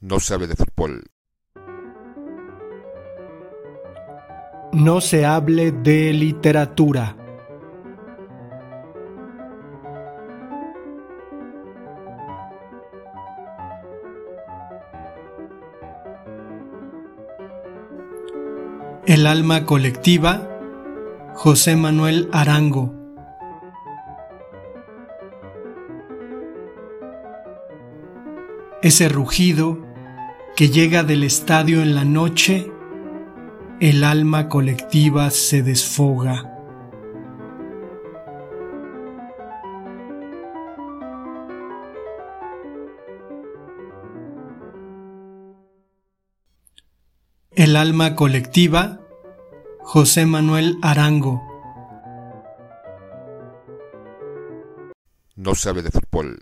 No sabe de fútbol. No se hable de literatura. El alma colectiva, José Manuel Arango. Ese rugido que llega del estadio en la noche, el alma colectiva se desfoga. El alma colectiva, José Manuel Arango. No sabe de fútbol.